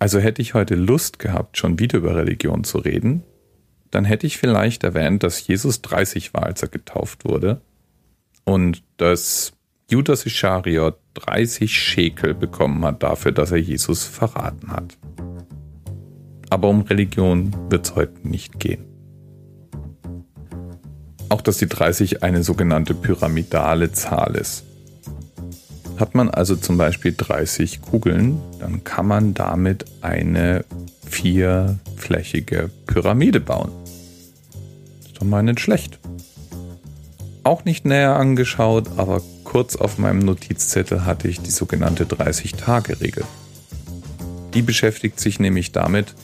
Also hätte ich heute Lust gehabt, schon wieder über Religion zu reden, dann hätte ich vielleicht erwähnt, dass Jesus 30 war, als er getauft wurde und dass Judas Ischariot 30 Schekel bekommen hat dafür, dass er Jesus verraten hat. Aber um Religion wird es heute nicht gehen. Auch dass die 30 eine sogenannte pyramidale Zahl ist. Hat man also zum Beispiel 30 Kugeln, dann kann man damit eine vierflächige Pyramide bauen. Ist doch mal nicht schlecht. Auch nicht näher angeschaut, aber kurz auf meinem Notizzettel hatte ich die sogenannte 30-Tage-Regel. Die beschäftigt sich nämlich damit,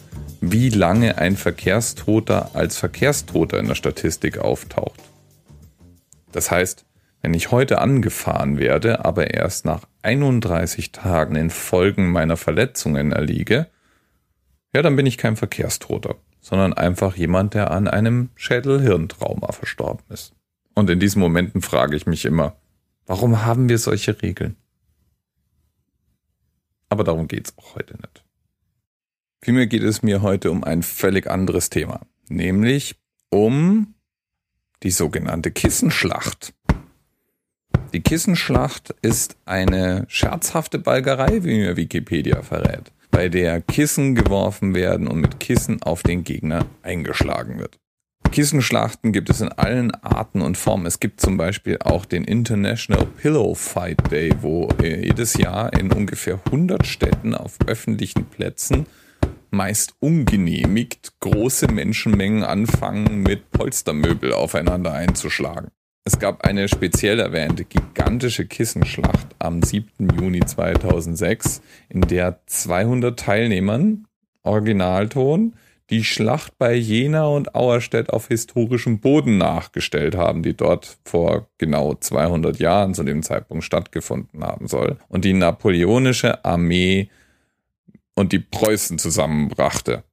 wie lange ein Verkehrstoter als Verkehrstoter in der Statistik auftaucht. Das heißt, wenn ich heute angefahren werde, aber erst nach 31 Tagen in Folgen meiner Verletzungen erliege, ja, dann bin ich kein Verkehrstoter, sondern einfach jemand, der an einem Schädel-Hirntrauma verstorben ist. Und in diesen Momenten frage ich mich immer, warum haben wir solche Regeln? Aber darum geht's auch heute nicht. Vielmehr geht es mir heute um ein völlig anderes Thema, nämlich um die sogenannte Kissenschlacht. Die Kissenschlacht ist eine scherzhafte Balgerei, wie mir Wikipedia verrät, bei der Kissen geworfen werden und mit Kissen auf den Gegner eingeschlagen wird. Kissenschlachten gibt es in allen Arten und Formen. Es gibt zum Beispiel auch den International Pillow Fight Day, wo jedes Jahr in ungefähr 100 Städten auf öffentlichen Plätzen meist ungenehmigt große Menschenmengen anfangen, mit Polstermöbel aufeinander einzuschlagen. Es gab eine speziell erwähnte gigantische Kissenschlacht am 7. Juni 2006, in der 200 Teilnehmern, Originalton, die Schlacht bei Jena und Auerstedt auf historischem Boden nachgestellt haben, die dort vor genau 200 Jahren zu dem Zeitpunkt stattgefunden haben soll und die napoleonische Armee und die Preußen zusammenbrachte.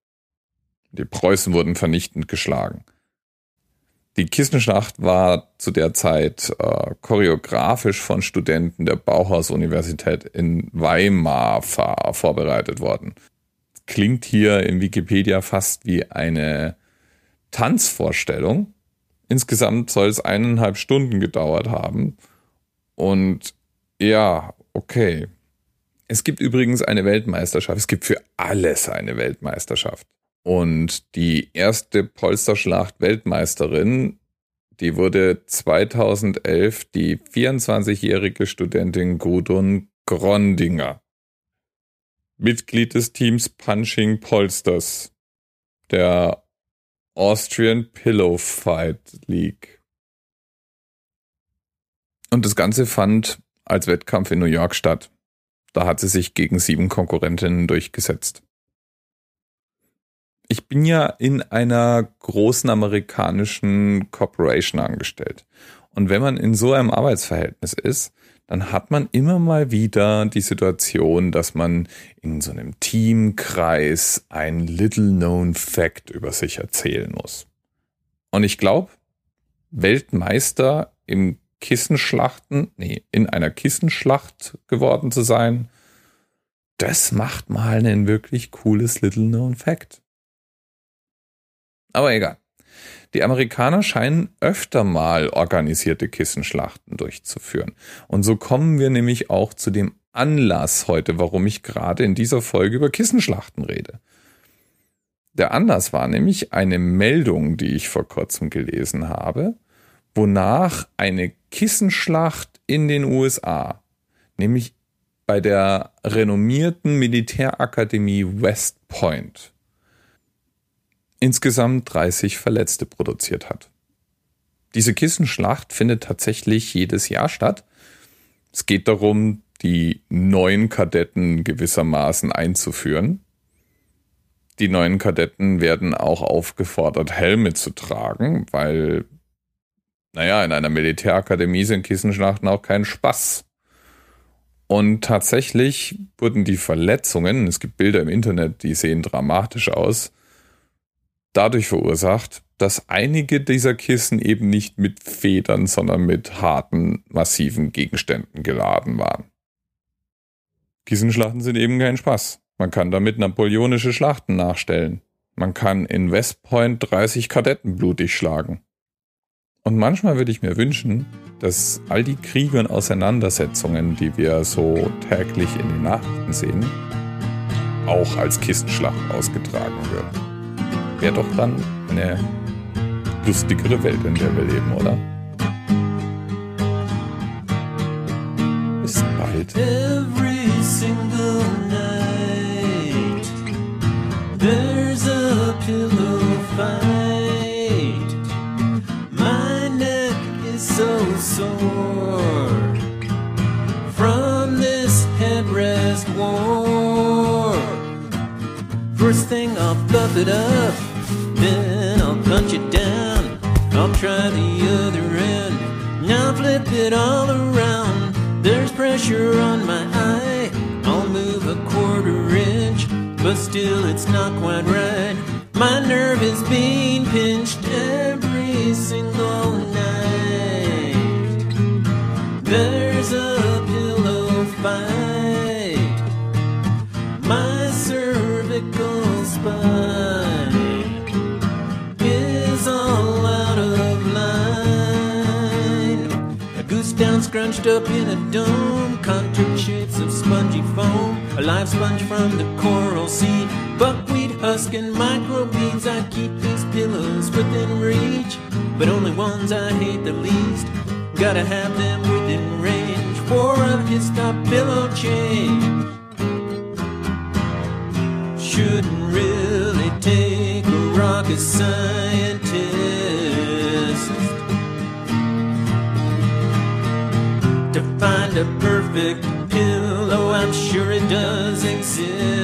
Die Preußen wurden vernichtend geschlagen. Die Kissenschlacht war zu der Zeit äh, choreografisch von Studenten der Bauhaus-Universität in Weimar vorbereitet worden. Klingt hier in Wikipedia fast wie eine Tanzvorstellung. Insgesamt soll es eineinhalb Stunden gedauert haben. Und ja, okay. Es gibt übrigens eine Weltmeisterschaft. Es gibt für alles eine Weltmeisterschaft. Und die erste Polsterschlacht-Weltmeisterin, die wurde 2011 die 24-jährige Studentin Gudrun Grondinger. Mitglied des Teams Punching Polsters, der Austrian Pillow Fight League. Und das Ganze fand als Wettkampf in New York statt. Da hat sie sich gegen sieben Konkurrentinnen durchgesetzt ich bin ja in einer großen amerikanischen Corporation angestellt. Und wenn man in so einem Arbeitsverhältnis ist, dann hat man immer mal wieder die Situation, dass man in so einem Teamkreis ein Little Known Fact über sich erzählen muss. Und ich glaube, Weltmeister im Kissenschlachten, nee, in einer Kissenschlacht geworden zu sein, das macht mal ein wirklich cooles Little Known Fact. Aber egal. Die Amerikaner scheinen öfter mal organisierte Kissenschlachten durchzuführen. Und so kommen wir nämlich auch zu dem Anlass heute, warum ich gerade in dieser Folge über Kissenschlachten rede. Der Anlass war nämlich eine Meldung, die ich vor kurzem gelesen habe, wonach eine Kissenschlacht in den USA, nämlich bei der renommierten Militärakademie West Point, insgesamt 30 Verletzte produziert hat. Diese Kissenschlacht findet tatsächlich jedes Jahr statt. Es geht darum, die neuen Kadetten gewissermaßen einzuführen. Die neuen Kadetten werden auch aufgefordert, Helme zu tragen, weil, naja, in einer Militärakademie sind Kissenschlachten auch kein Spaß. Und tatsächlich wurden die Verletzungen, es gibt Bilder im Internet, die sehen dramatisch aus, dadurch verursacht, dass einige dieser Kissen eben nicht mit Federn, sondern mit harten, massiven Gegenständen geladen waren. Kissenschlachten sind eben kein Spaß. Man kann damit napoleonische Schlachten nachstellen. Man kann in West Point 30 Kadetten blutig schlagen. Und manchmal würde ich mir wünschen, dass all die Kriege und Auseinandersetzungen, die wir so täglich in den Nachrichten sehen, auch als Kistenschlacht ausgetragen würden. Wäre doch dann eine lustigere Welt, in der wir leben, oder? Bis bald. Every single night, there's a pillow fight. My neck is so sore from this headrest war. First thing I'll fluff it up, I'll down. I'll try the other end, now flip it all around. There's pressure on my eye, I'll move a quarter inch, but still it's not quite right. My nerve is being pinched every single night. There's a pillow fight. Up in a dome, contoured shapes of spongy foam, a live sponge from the coral sea. Buckwheat husk and microbeads, I keep these pillows within reach, but only ones I hate the least. Gotta have them within range for a histop pillow change shouldn't really take a rocket scientist find a perfect pillow. I'm sure it does exist.